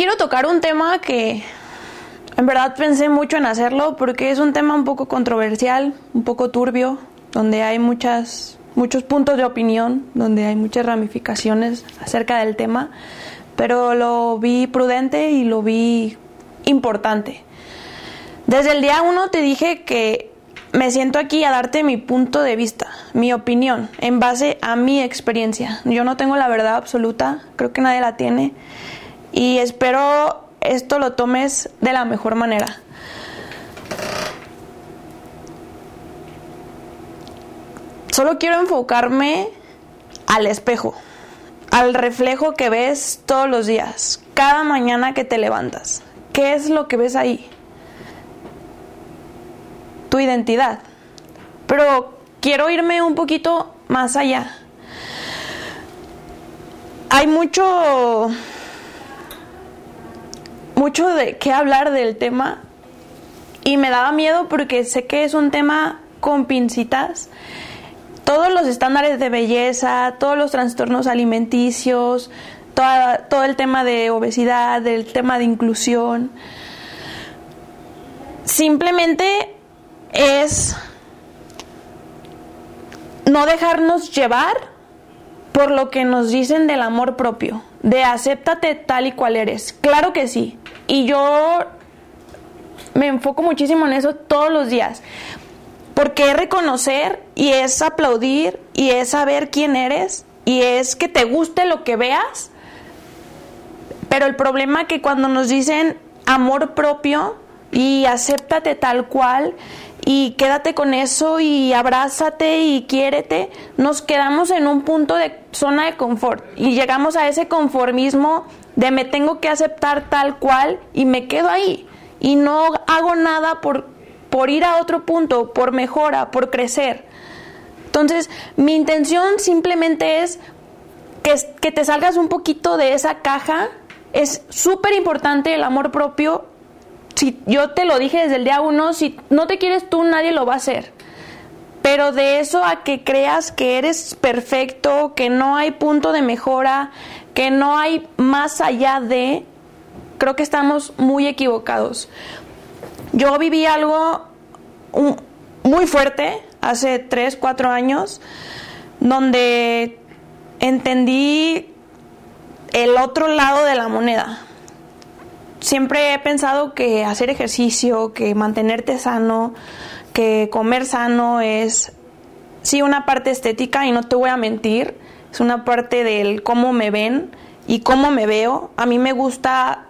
quiero tocar un tema que en verdad pensé mucho en hacerlo porque es un tema un poco controversial, un poco turbio, donde hay muchas, muchos puntos de opinión, donde hay muchas ramificaciones acerca del tema, pero lo vi prudente y lo vi importante. Desde el día uno te dije que me siento aquí a darte mi punto de vista, mi opinión, en base a mi experiencia. Yo no tengo la verdad absoluta, creo que nadie la tiene, y espero esto lo tomes de la mejor manera. Solo quiero enfocarme al espejo, al reflejo que ves todos los días, cada mañana que te levantas. ¿Qué es lo que ves ahí? Tu identidad. Pero quiero irme un poquito más allá. Hay mucho mucho de qué hablar del tema y me daba miedo porque sé que es un tema con pincitas. Todos los estándares de belleza, todos los trastornos alimenticios, todo el tema de obesidad, el tema de inclusión, simplemente es no dejarnos llevar por lo que nos dicen del amor propio, de acéptate tal y cual eres. Claro que sí, y yo me enfoco muchísimo en eso todos los días. Porque es reconocer y es aplaudir y es saber quién eres y es que te guste lo que veas. Pero el problema es que cuando nos dicen amor propio y acéptate tal cual y quédate con eso y abrázate y quiérete, nos quedamos en un punto de zona de confort y llegamos a ese conformismo de me tengo que aceptar tal cual y me quedo ahí y no hago nada por, por ir a otro punto, por mejora, por crecer. Entonces, mi intención simplemente es que, que te salgas un poquito de esa caja. Es súper importante el amor propio. Si yo te lo dije desde el día uno, si no te quieres tú, nadie lo va a hacer. Pero de eso a que creas que eres perfecto, que no hay punto de mejora, que no hay más allá de, creo que estamos muy equivocados. Yo viví algo muy fuerte hace 3, 4 años, donde entendí el otro lado de la moneda. Siempre he pensado que hacer ejercicio, que mantenerte sano, que comer sano es, sí, una parte estética y no te voy a mentir, es una parte del cómo me ven y cómo me veo. A mí me gusta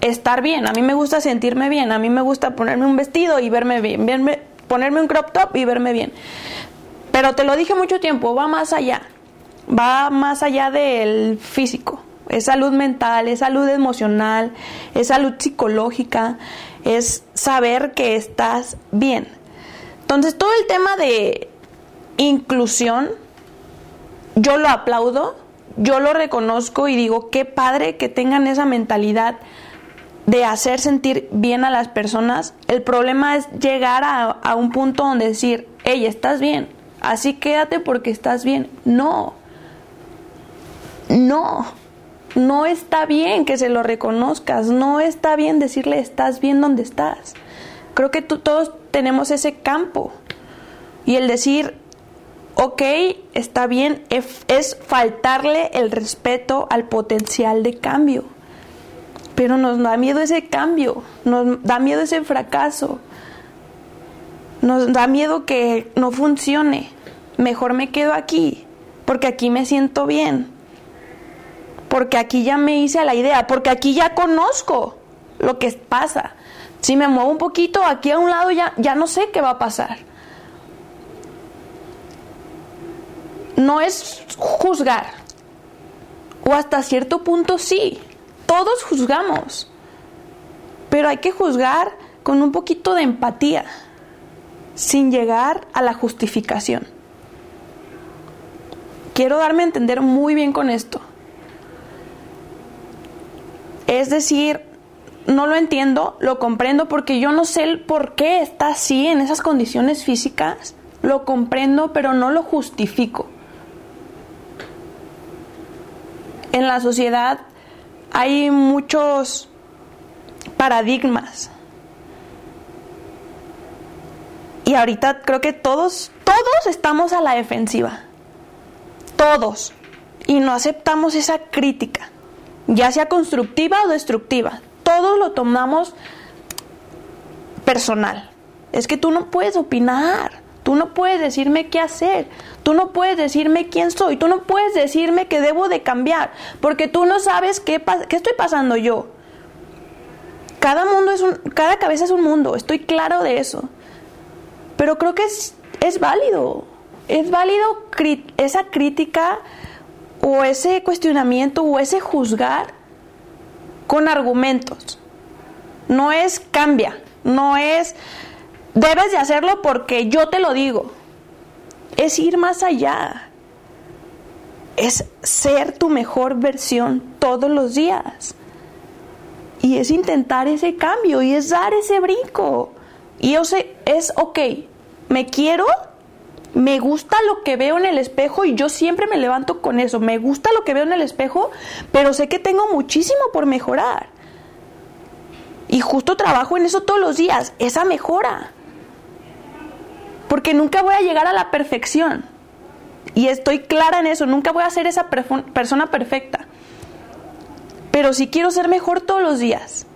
estar bien, a mí me gusta sentirme bien, a mí me gusta ponerme un vestido y verme bien, ponerme un crop top y verme bien. Pero te lo dije mucho tiempo, va más allá, va más allá del físico. Es salud mental, es salud emocional, es salud psicológica, es saber que estás bien. Entonces todo el tema de inclusión yo lo aplaudo, yo lo reconozco y digo, qué padre que tengan esa mentalidad de hacer sentir bien a las personas. El problema es llegar a, un punto donde decir, hey, estás bien, así quédate porque estás bien. No, no, no está bien que se lo reconozcas, no está bien decirle estás bien donde estás. Creo que todos tenemos ese campo. Y el decir ok, está bien, es, faltarle el respeto al potencial de cambio. Pero nos da miedo ese cambio, nos da miedo ese fracaso, nos da miedo que no funcione. Mejor me quedo aquí, porque aquí me siento bien, porque aquí ya me hice a la idea, porque aquí ya conozco lo que pasa. Si me muevo un poquito aquí a un lado ya, ya no sé qué va a pasar. no es juzgar. O hasta cierto punto sí. Todos juzgamos. Pero hay que juzgar con un poquito de empatía, sin llegar a la justificación. Quiero darme a entender muy bien con esto. Es decir, no lo entiendo, lo comprendo porque yo no sé por qué está así en esas condiciones físicas. Lo comprendo, pero no lo justifico. en la sociedad hay muchos paradigmas. Y ahorita creo que todos, todos estamos a la defensiva. Todos. Y no aceptamos esa crítica, ya sea constructiva o destructiva. Todos lo tomamos personal. Es que tú no puedes opinar. Tú no puedes decirme qué hacer. Tú no puedes decirme quién soy. Tú no puedes decirme que debo de cambiar. Porque tú no sabes qué, qué estoy pasando yo. Cada mundo es un, cada cabeza es un mundo. Estoy claro de eso. Pero creo que es, es válido. Es válido esa crítica o ese cuestionamiento o ese juzgar con argumentos. No es cambia. No es Debes de hacerlo porque yo te lo digo. Es ir más allá. Es ser tu mejor versión todos los días. Y es intentar ese cambio y es dar ese brinco. Y yo sé, es, ok, me quiero, me gusta lo que veo en el espejo y yo siempre me levanto con eso. Me gusta lo que veo en el espejo, pero sé que tengo muchísimo por mejorar. Y justo trabajo en eso todos los días, esa mejora porque nunca voy a llegar a la perfección. Y estoy clara en eso, nunca voy a ser esa persona perfecta. Pero sí quiero ser mejor todos los días.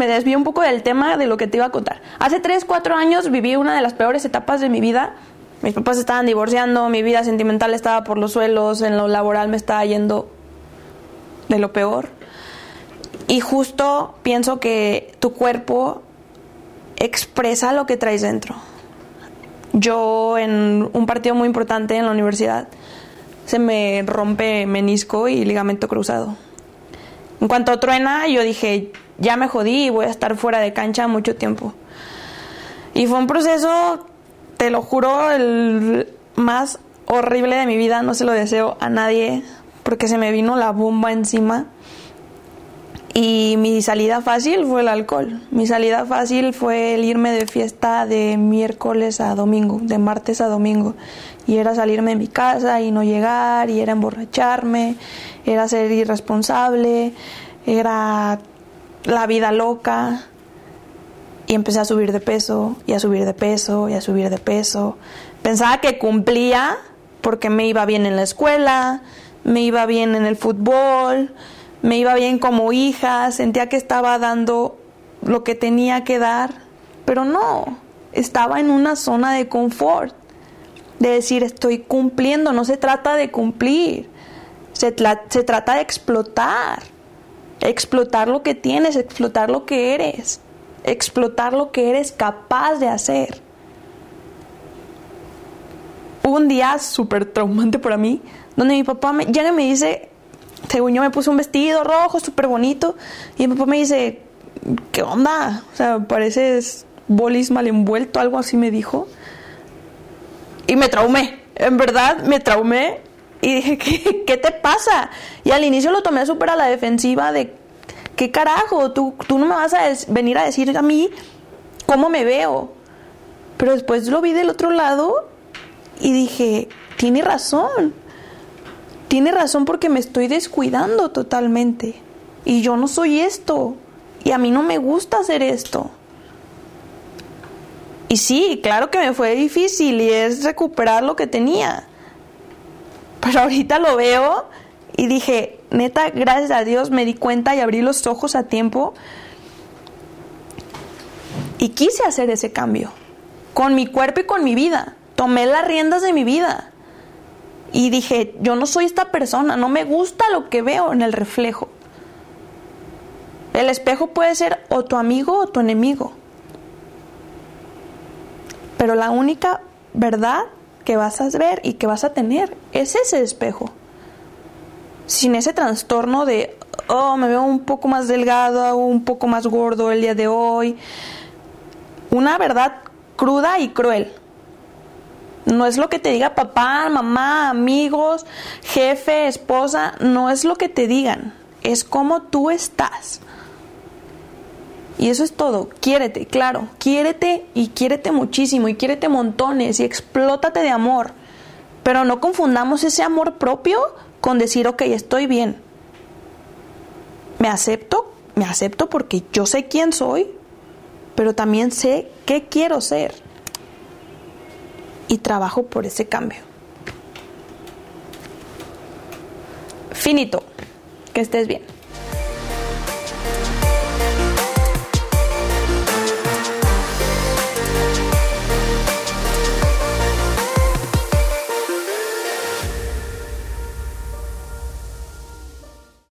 Me desvío un poco del tema de lo que te iba a contar. Hace 3, 4 años viví una de las peores etapas de mi vida. Mis papás estaban divorciando, mi vida sentimental estaba por los suelos, en lo laboral me estaba yendo de lo peor. Y justo pienso que tu cuerpo expresa lo que traes dentro. Yo en un partido muy importante en la universidad se me rompe menisco y ligamento cruzado. En cuanto a truena, yo dije, ya me jodí y voy a estar fuera de cancha mucho tiempo. Y fue un proceso, te lo juro, el más horrible de mi vida, no se lo deseo a nadie, porque se me vino la bomba encima. Y mi salida fácil fue el alcohol. Mi salida fácil fue el irme de fiesta de miércoles a domingo, de martes a domingo. Y era salirme de mi casa y no llegar, y era emborracharme, era ser irresponsable, era la vida loca. Y empecé a subir de peso, y a subir de peso, y a subir de peso. Pensaba que cumplía porque me iba bien en la escuela, me iba bien en el fútbol, me iba bien como hija, sentía que estaba dando lo que tenía que dar, pero no, estaba en una zona de confort, de decir estoy cumpliendo, no se trata de cumplir, se, se trata de explotar, explotar lo que tienes, explotar lo que eres, explotar lo que eres capaz de hacer. un día súper traumante para mí, donde mi papá me, llega y me dice, según yo me puse un vestido rojo súper bonito y mi papá me dice, ¿qué onda? O sea, pareces bolis mal envuelto, algo así me dijo. Y me traumé, en verdad me traumé y dije, ¿qué, qué te pasa? Y al inicio lo tomé súper a la defensiva de, ¿qué carajo? Tú, tú no me vas a venir a decir a mí cómo me veo. Pero después lo vi del otro lado y dije, tiene razón tiene razón porque me estoy descuidando totalmente. Y yo no soy esto. Y a mí no me gusta hacer esto. Y sí, claro que me fue difícil y es recuperar lo que tenía. Pero ahorita lo veo y dije, neta, gracias a Dios me di cuenta y abrí los ojos a tiempo. Y quise hacer ese cambio. Con mi cuerpo y con mi vida. Tomé las riendas de mi vida. Y dije, yo no soy esta persona, no me gusta lo que veo en el reflejo. El espejo puede ser o tu amigo o tu enemigo. Pero la única verdad que vas a ver y que vas a tener es ese espejo. Sin ese trastorno de, oh, me veo un poco más delgado, un poco más gordo el día de hoy. Una verdad cruda y cruel. No es lo que te diga papá, mamá, amigos, jefe, esposa, no es lo que te digan, es cómo tú estás. Y eso es todo, quiérete, claro, quiérete y quiérete muchísimo y quiérete montones y explótate de amor, Pero no confundamos ese amor propio con decir, ok, estoy bien. Me acepto, me acepto porque yo sé quién soy, pero también sé qué quiero ser. Y trabajo por ese cambio. Finito. Que estés bien.